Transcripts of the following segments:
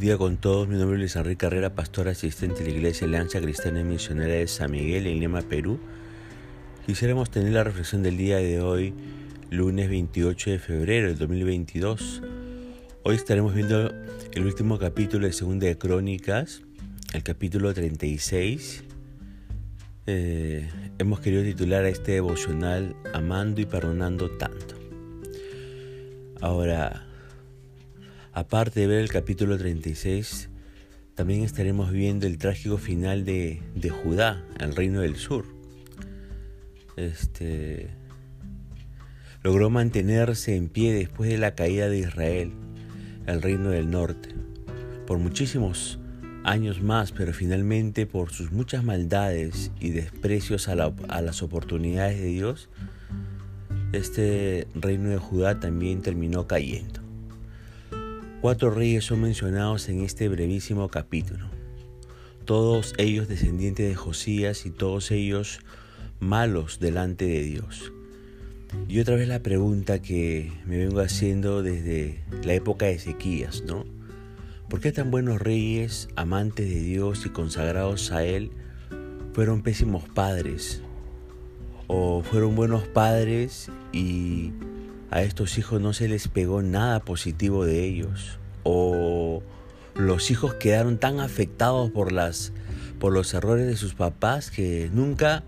Buen día con todos, mi nombre es Luis Enrique Carrera, pastor asistente de la Iglesia Alianza Cristiana y Misionera de San Miguel en Lima, Perú. Quisiéramos tener la reflexión del día de hoy, lunes 28 de febrero del 2022. Hoy estaremos viendo el último capítulo de Segunda de Crónicas, el capítulo 36. Eh, hemos querido titular a este devocional Amando y Perdonando Tanto. Ahora, aparte de ver el capítulo 36, también estaremos viendo el trágico final de, Judá, el reino del sur. Este logró mantenerse en pie después de la caída de Israel, el reino del norte, por muchísimos años más, pero finalmente por sus muchas maldades y desprecios a las oportunidades de Dios, este reino de Judá también terminó cayendo. Cuatro reyes son mencionados en este brevísimo capítulo, todos ellos descendientes de Josías y todos ellos malos delante de Dios. Y otra vez la pregunta que me vengo haciendo desde la época de Ezequías, ¿no? ¿Por qué tan buenos reyes, amantes de Dios y consagrados a Él, fueron pésimos padres? ¿O fueron buenos padres y a estos hijos no se les pegó nada positivo de ellos. O los hijos quedaron tan afectados por, las, por los errores de sus papás que nunca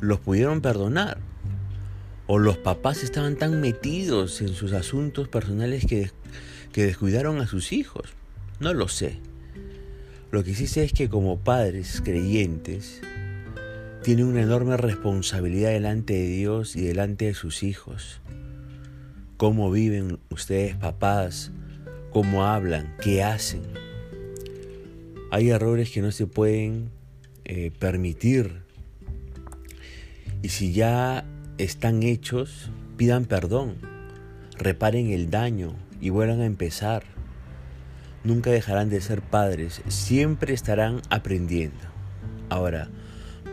los pudieron perdonar. O los papás estaban tan metidos en sus asuntos personales que, que descuidaron a sus hijos. No lo sé. Lo que sí sé es que como padres creyentes tienen una enorme responsabilidad delante de Dios y delante de sus hijos cómo viven ustedes papás, cómo hablan, qué hacen. Hay errores que no se pueden eh, permitir. Y si ya están hechos, pidan perdón, reparen el daño y vuelvan a empezar. Nunca dejarán de ser padres, siempre estarán aprendiendo. Ahora,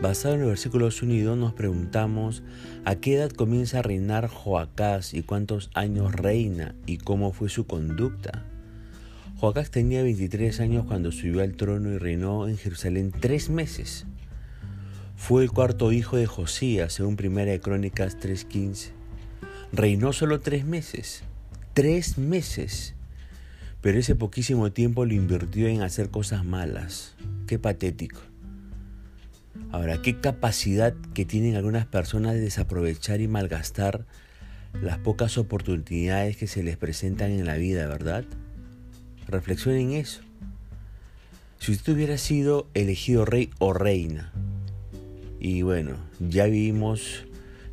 Basado en los versículos 1 y 2 nos preguntamos a qué edad comienza a reinar Joacás y cuántos años reina y cómo fue su conducta. Joacás tenía 23 años cuando subió al trono y reinó en Jerusalén tres meses. Fue el cuarto hijo de Josías, según Primera de Crónicas 3.15. Reinó solo tres meses. Tres meses. Pero ese poquísimo tiempo lo invirtió en hacer cosas malas. Qué patético. Ahora, qué capacidad que tienen algunas personas de desaprovechar y malgastar las pocas oportunidades que se les presentan en la vida, ¿verdad? Reflexionen eso. Si usted hubiera sido elegido rey o reina, y bueno, ya vimos,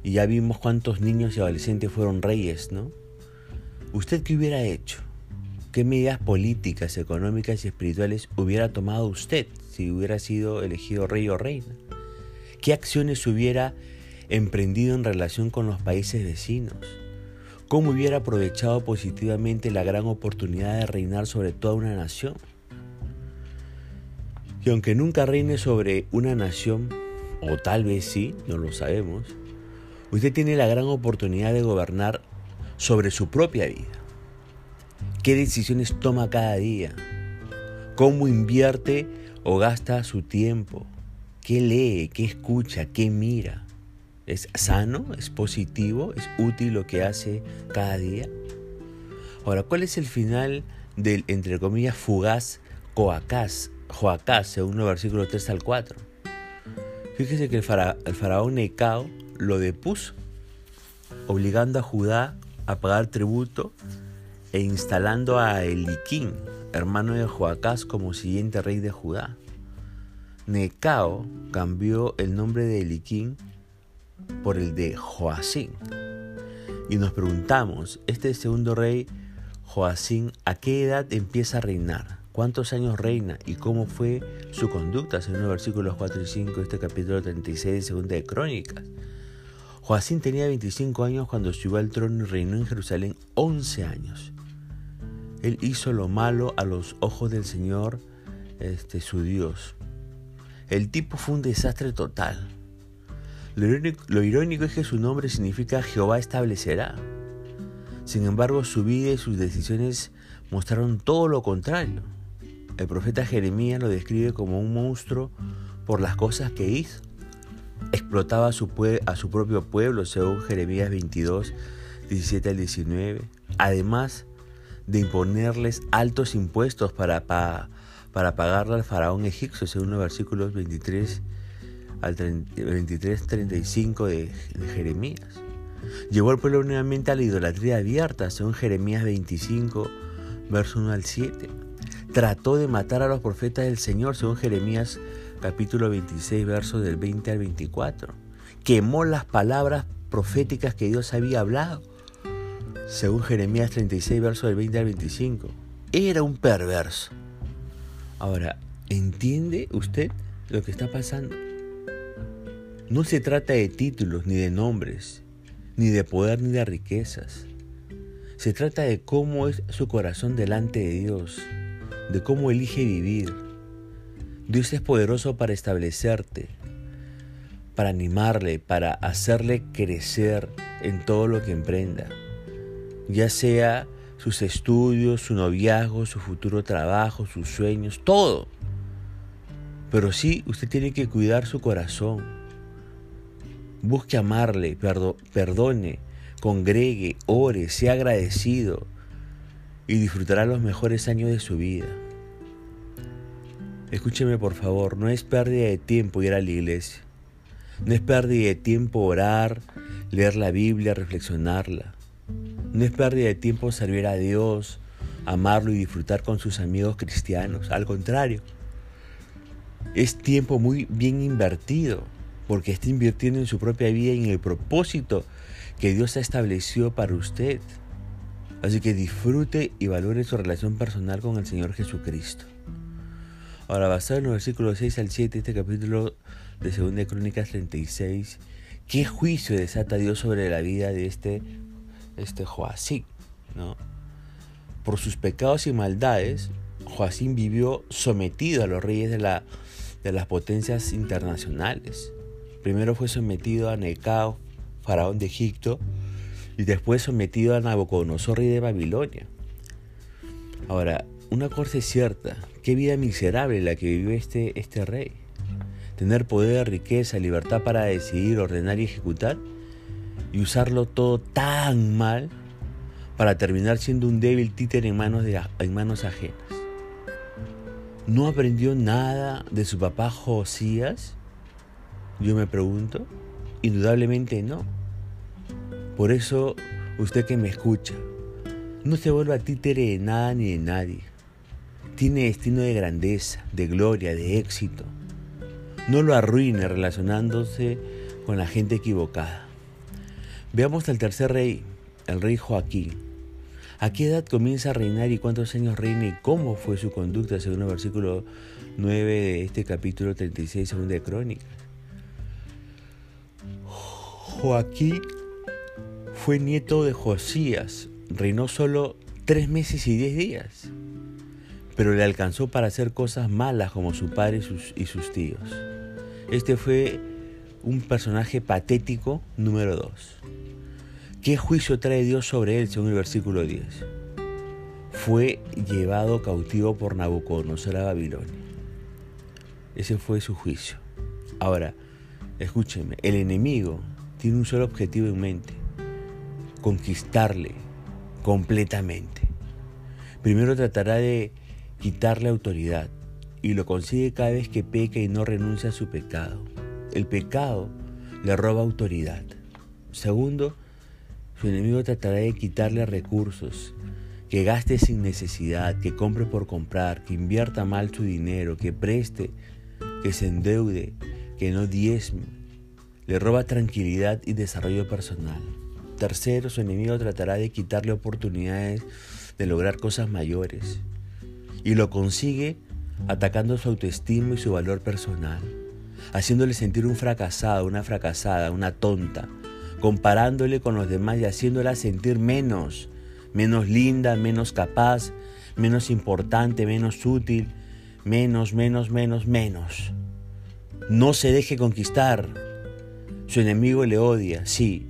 ya vimos cuántos niños y adolescentes fueron reyes, ¿no? ¿Usted qué hubiera hecho? ¿Qué medidas políticas, económicas y espirituales hubiera tomado usted si hubiera sido elegido rey o reina? ¿Qué acciones hubiera emprendido en relación con los países vecinos? ¿Cómo hubiera aprovechado positivamente la gran oportunidad de reinar sobre toda una nación? Y aunque nunca reine sobre una nación, o tal vez sí, no lo sabemos, usted tiene la gran oportunidad de gobernar sobre su propia vida. ¿Qué decisiones toma cada día? ¿Cómo invierte o gasta su tiempo? ¿Qué lee? ¿Qué escucha? ¿Qué mira? ¿Es sano? ¿Es positivo? ¿Es útil lo que hace cada día? Ahora, ¿cuál es el final del, entre comillas, fugaz Coacás, Joacás, según los versículos 3 al 4? Fíjese que el, el faraón Necao lo depuso, obligando a Judá a pagar tributo e instalando a Eliquín, hermano de Joacás, como siguiente rey de Judá. Necao cambió el nombre de Eliquín por el de Joacín. Y nos preguntamos, este segundo rey, Joacín, ¿a qué edad empieza a reinar? ¿Cuántos años reina? ¿Y cómo fue su conducta? Según los versículos 4 y 5 de este capítulo 36 de Segunda de Crónicas. Joacín tenía 25 años cuando subió al trono y reinó en Jerusalén 11 años. Él hizo lo malo a los ojos del Señor, este, su Dios. El tipo fue un desastre total. Lo irónico, es que su nombre significa Jehová establecerá. Sin embargo, su vida y sus decisiones mostraron todo lo contrario. el profeta Jeremías lo describe como un monstruo por las cosas que hizo. Explotaba a su, a su propio pueblo, según Jeremías 22, 17 al 19. Además de imponerles altos impuestos para, para, pagarle al faraón egipcio, según los versículos 23 al 23, 35 de, de Jeremías. Llevó al pueblo nuevamente a la idolatría abierta, según Jeremías 25, verso 1 al 7. Trató de matar a los profetas del Señor, según Jeremías capítulo 26, versos del 20 al 24. Quemó las palabras proféticas que Dios había hablado, según Jeremías 36, versos del 20 al 25. Era un perverso. Ahora, ¿entiende usted lo que está pasando? No se trata de títulos ni de nombres, ni de poder ni de riquezas. Se trata de cómo es su corazón delante de Dios, de cómo elige vivir. Dios es poderoso para establecerte, para animarle, para hacerle crecer en todo lo que emprenda, ya sea sus estudios, su noviazgo, su futuro trabajo, sus sueños, todo. Pero sí, usted tiene que cuidar su corazón. Busque amarle, perdone, congregue, ore, sea agradecido y disfrutará los mejores años de su vida. Escúcheme por favor, no es pérdida de tiempo ir a la iglesia. No es pérdida de tiempo orar, leer la Biblia, reflexionarla. No es pérdida de tiempo servir a Dios, amarlo y disfrutar con sus amigos cristianos. Al contrario, es tiempo muy bien invertido porque está invirtiendo en su propia vida y en el propósito que Dios ha establecido para usted. Así que disfrute y valore su relación personal con el Señor Jesucristo. Ahora, basado en los versículos 6 al 7 este capítulo de 2 Crónicas 36, ¿qué juicio desata Dios sobre la vida de este, este Joacín? ¿no? Por sus pecados y maldades, Joacín vivió sometido a los reyes de, la, de las potencias internacionales. Primero fue sometido a Necao, faraón de Egipto, y después sometido a Nabucodonosor, rey de Babilonia. Ahora, una cosa es cierta, qué vida miserable la que vivió este, este rey. Tener poder, riqueza, libertad para decidir, ordenar y ejecutar, y usarlo todo tan mal para terminar siendo un débil títere en manos, de, en manos ajenas. ¿No aprendió nada de su papá Josías? Yo me pregunto. Indudablemente no. Por eso, usted que me escucha, no se vuelva títere de nada ni de nadie. Tiene destino de grandeza, de gloria, de éxito. No lo arruine relacionándose con la gente equivocada. Veamos al tercer rey, el rey Joaquín. ¿A qué edad comienza a reinar y cuántos años reina y cómo fue su conducta según versículo 9 de este capítulo 36 según de Crónicas? Joaquín fue nieto de Josías, reinó solo tres meses y diez días, pero le alcanzó para hacer cosas malas como su padre y sus, y sus tíos. Este fue un personaje patético número dos. ¿Qué juicio trae Dios sobre él según el versículo 10? Fue llevado cautivo por Nabucodonosor a Babilonia. Ese fue su juicio. Ahora, escúchenme, el enemigo tiene un solo objetivo en mente, conquistarle completamente. Primero tratará de quitarle autoridad y lo consigue cada vez que peca y no renuncia a su pecado. El pecado le roba autoridad. Segundo, su enemigo tratará de quitarle recursos, que gaste sin necesidad, que compre por comprar, que invierta mal su dinero, que preste, que se endeude, que no diezme. Le roba tranquilidad y desarrollo personal. Tercero, su enemigo tratará de quitarle oportunidades de lograr cosas mayores. Y lo consigue atacando su autoestima y su valor personal, haciéndole sentir un fracasado, una fracasada, una tonta, comparándole con los demás y haciéndola sentir menos, menos linda, menos capaz, menos importante, menos útil, menos, menos, menos, menos. No se deje conquistar. Su enemigo le odia, sí,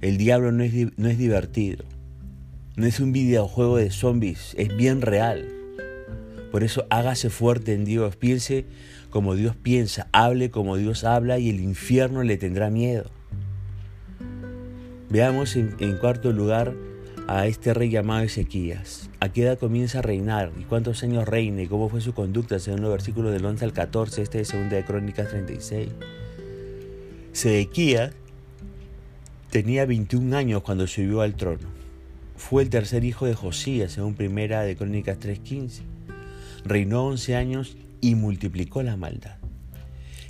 el diablo no es, no es divertido. No es un videojuego de zombies, es bien real. Por eso hágase fuerte en Dios, piense como Dios piensa, hable como Dios habla y el infierno le tendrá miedo. Veamos en, cuarto lugar a este rey llamado Ezequías. ¿A qué edad comienza a reinar? ¿Y cuántos años reina? ¿Y cómo fue su conducta? Según los versículos del 11 al 14, este es segunda de Crónicas 36. Ezequías tenía 21 años cuando subió al trono. Fue el tercer hijo de Josías, según primera de Crónicas 3.15. Reinó 11 años y multiplicó la maldad.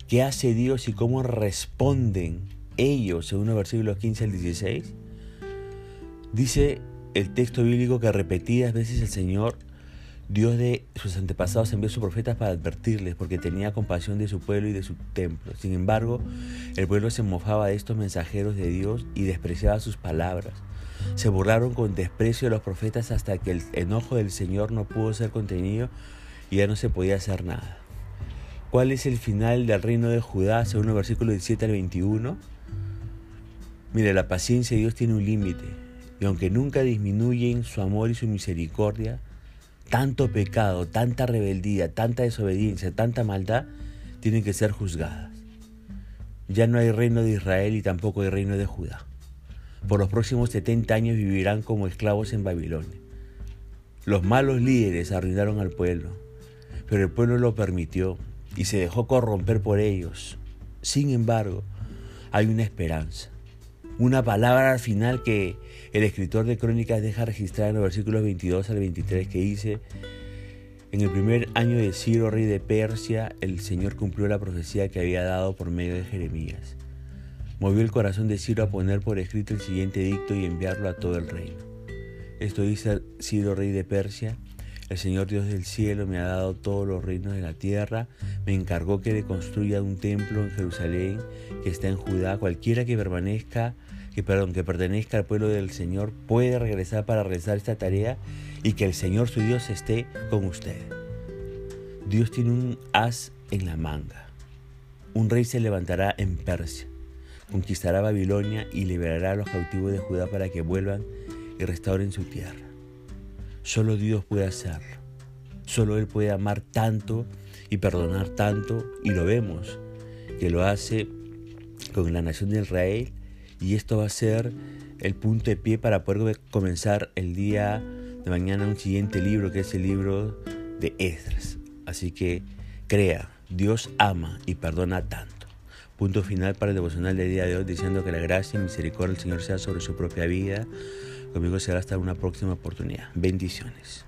¿Qué hace Dios y cómo responden ellos, según los versículos 15 al 16? Dice el texto bíblico que repetidas veces el Señor, Dios de sus antepasados, envió a sus profetas para advertirles, porque tenía compasión de su pueblo y de su templo. Sin embargo, el pueblo se mofaba de estos mensajeros de Dios y despreciaba sus palabras. Se burlaron con desprecio de los profetas hasta que el enojo del Señor no pudo ser contenido y ya no se podía hacer nada. ¿Cuál es el final del reino de Judá según el versículo 17 al 21? Mire, la paciencia de Dios tiene un límite y aunque nunca disminuyen su amor y su misericordia, tanto pecado, tanta rebeldía, tanta desobediencia, tanta maldad tienen que ser juzgadas. Ya no hay reino de Israel y tampoco hay reino de Judá. Por los próximos 70 años vivirán como esclavos en Babilonia. Los malos líderes arruinaron al pueblo pero el pueblo lo permitió y se dejó corromper por ellos. Sin embargo, hay una esperanza, una palabra al final que el escritor de Crónicas deja registrar en los versículos 22 al 23 que dice, en el primer año de Ciro, rey de Persia, el Señor cumplió la profecía que había dado por medio de Jeremías. Movió el corazón de Ciro a poner por escrito el siguiente dicto y enviarlo a todo el reino. Esto dice Ciro, rey de Persia, el Señor Dios del cielo me ha dado todos los reinos de la tierra, me encargó que le construya un templo en Jerusalén que está en Judá. Cualquiera que permanezca, que que pertenezca al pueblo del Señor puede regresar para realizar esta tarea y que el Señor su Dios esté con usted. Dios tiene un as en la manga. Un rey se levantará en Persia, conquistará Babilonia y liberará a los cautivos de Judá para que vuelvan y restauren su tierra. Solo Dios puede hacerlo. Solo Él puede amar tanto y perdonar tanto. Y lo vemos, que lo hace con la nación de Israel. Y esto va a ser el punto de pie para poder comenzar el día de mañana un siguiente libro, que es el libro de Esdras. Así que crea, Dios ama y perdona tanto. Punto final para el devocional del día de hoy, diciendo que la gracia y misericordia del Señor sea sobre su propia vida Conmigo será hasta una próxima oportunidad. Bendiciones.